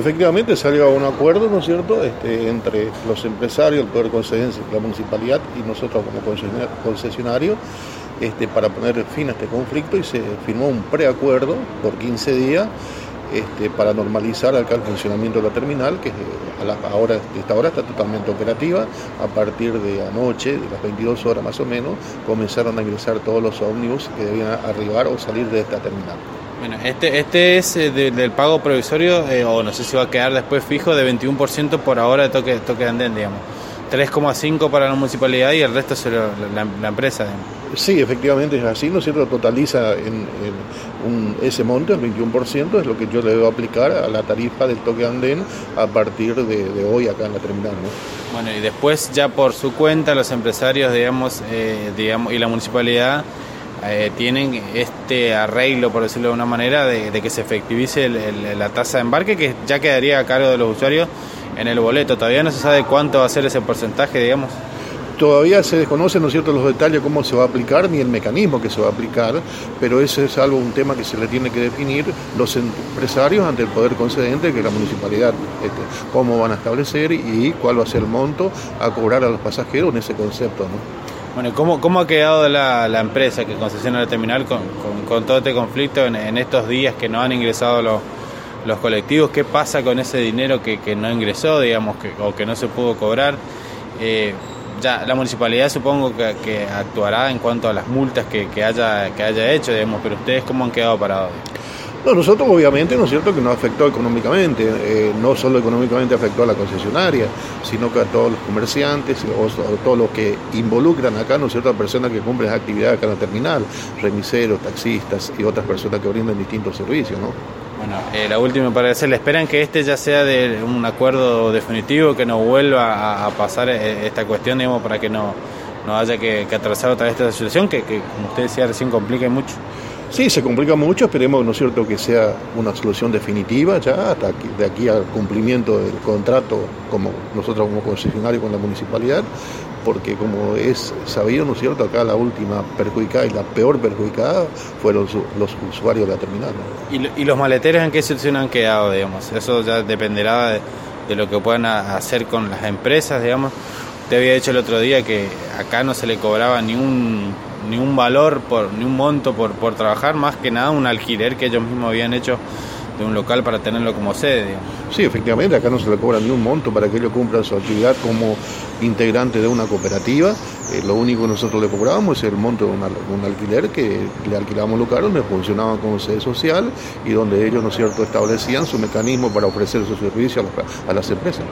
Efectivamente salió a un acuerdo, ¿no es cierto?, este, entre los empresarios, el Poder Concedencia, la Municipalidad y nosotros como concesionario, este, para poner fin a este conflicto y se firmó un preacuerdo por 15 días este, para normalizar acá el funcionamiento de la terminal, que a la, ahora, esta hora está totalmente operativa. A partir de anoche, de las 22 horas más o menos, comenzaron a ingresar todos los ómnibus que debían arribar o salir de esta terminal. Bueno, este, este es eh, del pago provisorio, eh, o no sé si va a quedar después fijo, de 21% por ahora de toque, toque de andén, digamos. 3,5 para la municipalidad y el resto es la, empresa. Sí, efectivamente es así, ¿no es cierto? Totaliza en, un, ese monto, el 21%, es lo que yo le debo aplicar a la tarifa del toque de andén a partir de, hoy acá en la terminal. Bueno, y después ya por su cuenta los empresarios, digamos, eh, digamos y la municipalidad eh, tienen este arreglo, por decirlo de una manera, de, que se efectivice la tasa de embarque, que ya quedaría a cargo de los usuarios en el boleto. Todavía no se sabe cuánto va a ser ese porcentaje, digamos. Todavía se desconocen ¿no cierto? los detalles cómo se va a aplicar ni el mecanismo que se va a aplicar, pero ese es algo, un tema que se le tiene que definir los empresarios ante el poder concedente, que es la municipalidad, este, cómo van a establecer y cuál va a ser el monto a cobrar a los pasajeros en ese concepto. ¿no? Bueno, ¿cómo, cómo ha quedado la, la empresa que concesiona la terminal con, con, todo este conflicto en, estos días que no han ingresado los, los colectivos? ¿Qué pasa con ese dinero que, que no ingresó, digamos, que, o que no se pudo cobrar? Eh, ya la municipalidad supongo que, que, actuará en cuanto a las multas que, que, haya, que haya hecho, digamos, pero ustedes cómo han quedado parados? No, nosotros obviamente, ¿no es cierto?, que nos afectó económicamente, eh, no solo económicamente afectó a la concesionaria, sino que a todos los comerciantes o a todos los que involucran acá, ¿no es cierto?, a personas que cumplen actividades acá en la terminal, remiseros, taxistas y otras personas que brindan distintos servicios, ¿no? Bueno, eh, la última para decirle, ¿esperan que este ya sea de un acuerdo definitivo, que no vuelva a, pasar eh, esta cuestión, digamos, para que no, no haya que, atrasar otra vez esta situación, que, que como usted decía recién complique mucho? Sí, se complica mucho, esperemos, ¿no es cierto?, que sea una solución definitiva ya, hasta de aquí al cumplimiento del contrato, como nosotros como concesionario con la municipalidad, porque como es sabido, ¿no es cierto?, acá la última perjudicada y la peor perjudicada fueron los, usuarios de la terminal. ¿Y, los maleteros en qué situación han quedado, digamos? Eso ya dependerá de, de lo que puedan hacer con las empresas, digamos. Te había dicho el otro día que acá no se le cobraba ni un ni un valor, por, ni un monto por, por trabajar, más que nada un alquiler que ellos mismos habían hecho de un local para tenerlo como sede. Sí, efectivamente, acá no se le cobra ni un monto para que ellos cumplan su actividad como integrante de una cooperativa. Eh, lo único que nosotros le cobrábamos es el monto de un alquiler que le alquilábamos local donde funcionaba como sede social y donde ellos, ¿no es cierto?, establecían su mecanismo para ofrecer su servicio a las, a las empresas.